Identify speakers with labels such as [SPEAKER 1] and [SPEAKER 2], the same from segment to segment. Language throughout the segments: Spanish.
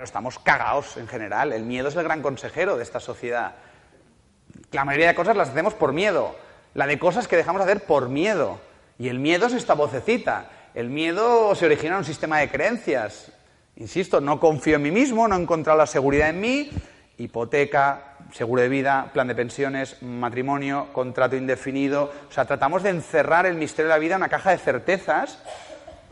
[SPEAKER 1] Estamos cagados en general. El miedo es el gran consejero de esta sociedad. La mayoría de cosas las hacemos por miedo. La de cosas que dejamos de hacer por miedo. Y el miedo es esta vocecita. El miedo se origina en un sistema de creencias. Insisto, no confío en mí mismo, no he encontrado la seguridad en mí. Hipoteca, seguro de vida, plan de pensiones, matrimonio, contrato indefinido. O sea, tratamos de encerrar el misterio de la vida en una caja de certezas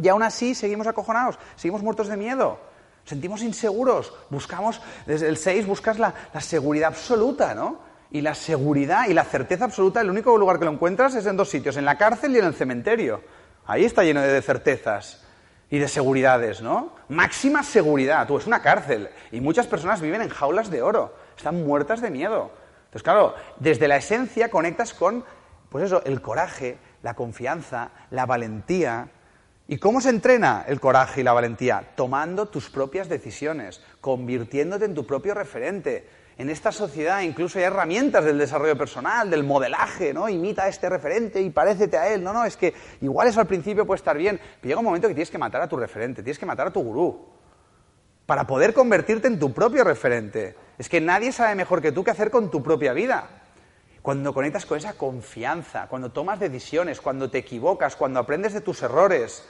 [SPEAKER 1] y aún así seguimos acojonados, seguimos muertos de miedo sentimos inseguros, buscamos, desde el 6 buscas la, seguridad absoluta, ¿no? Y la seguridad y la certeza absoluta, el único lugar que lo encuentras es en dos sitios, en la cárcel y en el cementerio. Ahí está lleno de certezas y de seguridades, ¿no? Máxima seguridad, tú, es una cárcel. Y muchas personas viven en jaulas de oro, están muertas de miedo. Entonces, claro, desde la esencia conectas con, pues eso, el coraje, la confianza, la valentía, ¿Y cómo se entrena el coraje y la valentía? Tomando tus propias decisiones, convirtiéndote en tu propio referente. En esta sociedad incluso hay herramientas del desarrollo personal, del modelaje, ¿no? Imita a este referente y parécete a él. No, no, es que igual eso al principio puede estar bien, pero llega un momento que tienes que matar a tu referente, tienes que matar a tu gurú, para poder convertirte en tu propio referente. Es que nadie sabe mejor que tú qué hacer con tu propia vida. Cuando conectas con esa confianza, cuando tomas decisiones, cuando te equivocas, cuando aprendes de tus errores,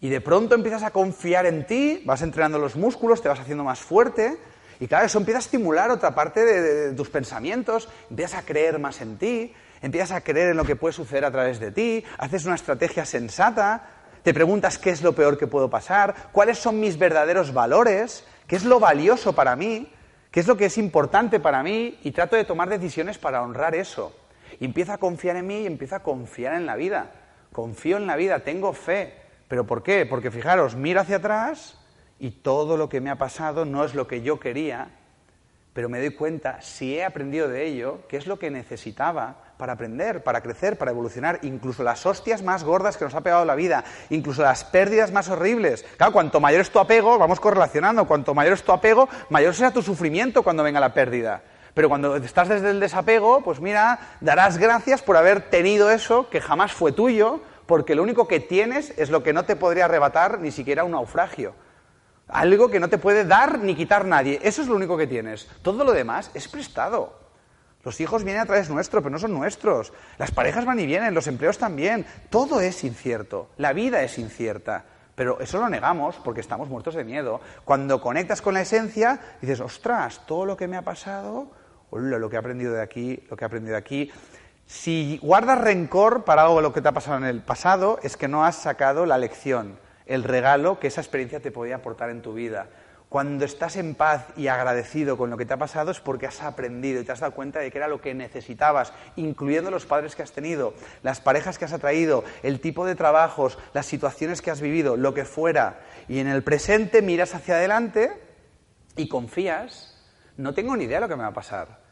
[SPEAKER 1] y de pronto empiezas a confiar en ti, vas entrenando los músculos, te vas haciendo más fuerte, y claro, eso empieza a estimular otra parte de, tus pensamientos, empiezas a creer más en ti, empiezas a creer en lo que puede suceder a través de ti, haces una estrategia sensata, te preguntas qué es lo peor que puedo pasar, cuáles son mis verdaderos valores, qué es lo valioso para mí, qué es lo que es importante para mí, y trato de tomar decisiones para honrar eso. Y empiezo a confiar en mí y empiezo a confiar en la vida. Confío en la vida, tengo fe, ¿Pero por qué? Porque fijaros, miro hacia atrás y todo lo que me ha pasado no es lo que yo quería, pero me doy cuenta, si he aprendido de ello, qué es lo que necesitaba para aprender, para crecer, para evolucionar, incluso las hostias más gordas que nos ha pegado la vida, incluso las pérdidas más horribles. Claro, cuanto mayor es tu apego, vamos correlacionando, cuanto mayor es tu apego, mayor será tu sufrimiento cuando venga la pérdida. Pero cuando estás desde el desapego, pues mira, darás gracias por haber tenido eso que jamás fue tuyo, porque lo único que tienes es lo que no te podría arrebatar ni siquiera un naufragio. Algo que no te puede dar ni quitar nadie. Eso es lo único que tienes. Todo lo demás es prestado. Los hijos vienen a través nuestro, pero no son nuestros. Las parejas van y vienen, los empleos también. Todo es incierto. La vida es incierta. Pero eso lo negamos porque estamos muertos de miedo. Cuando conectas con la esencia, dices, ostras, todo lo que me ha pasado, lo que he aprendido de aquí, lo que he aprendido de aquí. Si guardas rencor para algo lo que te ha pasado en el pasado, es que no has sacado la lección, el regalo que esa experiencia te podía aportar en tu vida. Cuando estás en paz y agradecido con lo que te ha pasado es porque has aprendido y te has dado cuenta de que era lo que necesitabas, incluyendo los padres que has tenido, las parejas que has atraído, el tipo de trabajos, las situaciones que has vivido, lo que fuera. Y en el presente miras hacia adelante y confías. No tengo ni idea de lo que me va a pasar,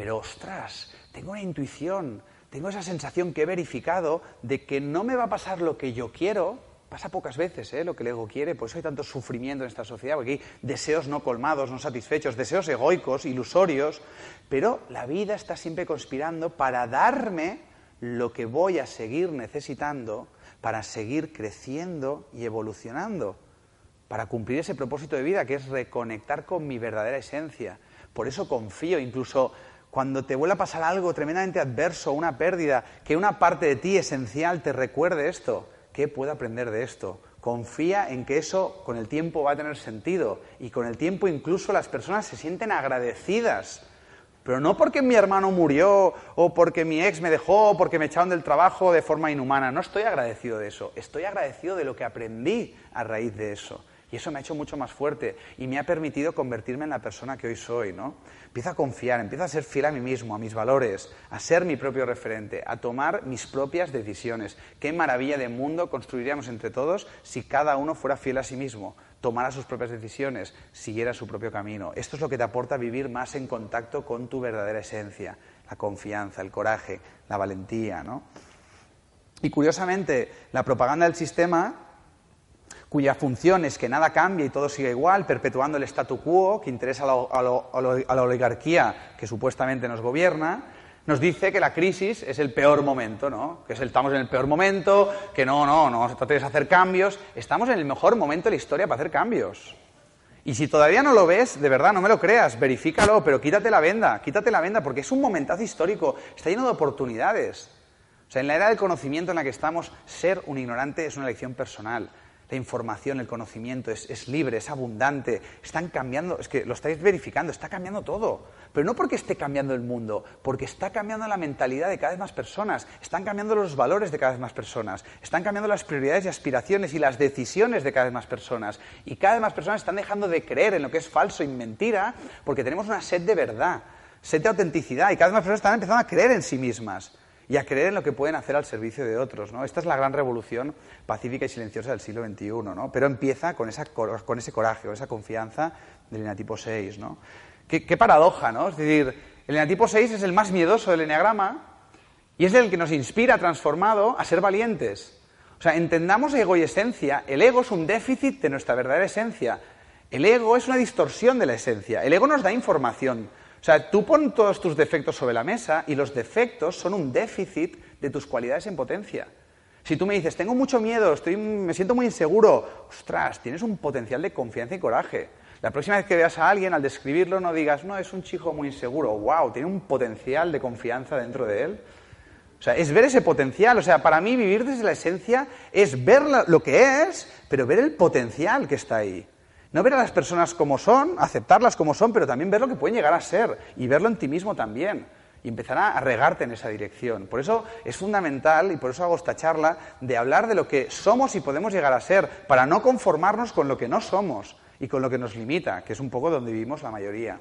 [SPEAKER 1] pero ostras, tengo una intuición, tengo esa sensación que he verificado de que no me va a pasar lo que yo quiero. Pasa pocas veces ¿eh? lo que el ego quiere, por eso hay tanto sufrimiento en esta sociedad, porque hay deseos no colmados, no satisfechos, deseos egoicos, ilusorios, pero la vida está siempre conspirando para darme lo que voy a seguir necesitando para seguir creciendo y evolucionando, para cumplir ese propósito de vida que es reconectar con mi verdadera esencia. Por eso confío, incluso cuando te vuelva a pasar algo tremendamente adverso, una pérdida, que una parte de ti esencial te recuerde esto, ¿qué puedo aprender de esto? Confía en que eso con el tiempo va a tener sentido y con el tiempo incluso las personas se sienten agradecidas. Pero no porque mi hermano murió o porque mi ex me dejó o porque me echaron del trabajo de forma inhumana. No estoy agradecido de eso. Estoy agradecido de lo que aprendí a raíz de eso. Y eso me ha hecho mucho más fuerte y me ha permitido convertirme en la persona que hoy soy, ¿no? Empiezo a confiar, empiezo a ser fiel a mí mismo, a mis valores, a ser mi propio referente, a tomar mis propias decisiones. Qué maravilla de mundo construiríamos entre todos si cada uno fuera fiel a sí mismo, tomara sus propias decisiones, siguiera su propio camino. Esto es lo que te aporta vivir más en contacto con tu verdadera esencia, la confianza, el coraje, la valentía, ¿no? Y curiosamente, la propaganda del sistema cuya función es que nada cambie y todo siga igual, perpetuando el statu quo que interesa a, la oligarquía que supuestamente nos gobierna, nos dice que la crisis es el peor momento, ¿no? Que estamos en el peor momento, que no, no, no trata de hacer cambios. Estamos en el mejor momento de la historia para hacer cambios. Y si todavía no lo ves, de verdad, no me lo creas, verifícalo, pero quítate la venda, quítate la venda, porque es un momentazo histórico, está lleno de oportunidades. O sea, en la era del conocimiento en la que estamos, ser un ignorante es una elección personal la información, el conocimiento es, libre, es abundante, están cambiando, es que lo estáis verificando, está cambiando todo. Pero no porque esté cambiando el mundo, porque está cambiando la mentalidad de cada vez más personas, están cambiando los valores de cada vez más personas, están cambiando las prioridades y aspiraciones y las decisiones de cada vez más personas. Y cada vez más personas están dejando de creer en lo que es falso y mentira porque tenemos una sed de verdad, sed de autenticidad y cada vez más personas están empezando a creer en sí mismas y a creer en lo que pueden hacer al servicio de otros. ¿no? Esta es la gran revolución pacífica y silenciosa del siglo XXI, ¿no? pero empieza con, esa, con ese coraje, con esa confianza del enatipo 6. ¿no? Qué, paradoja, ¿no? Es decir, el enatipo 6 es el más miedoso del eneagrama y es el que nos inspira, transformado, a ser valientes. O sea, entendamos ego y esencia. El ego es un déficit de nuestra verdadera esencia. El ego es una distorsión de la esencia. El ego nos da información. O sea, tú pon todos tus defectos sobre la mesa y los defectos son un déficit de tus cualidades en potencia. Si tú me dices, tengo mucho miedo, estoy, me siento muy inseguro, ostras, tienes un potencial de confianza y coraje. La próxima vez que veas a alguien, al describirlo, no digas, no, es un chico muy inseguro, wow, tiene un potencial de confianza dentro de él. O sea, es ver ese potencial. O sea, para mí vivir desde la esencia es ver lo que es, pero ver el potencial que está ahí. No ver a las personas como son, aceptarlas como son, pero también ver lo que pueden llegar a ser y verlo en ti mismo también. Y empezar a regarte en esa dirección. Por eso es fundamental, y por eso hago esta charla, de hablar de lo que somos y podemos llegar a ser, para no conformarnos con lo que no somos y con lo que nos limita, que es un poco donde vivimos la mayoría.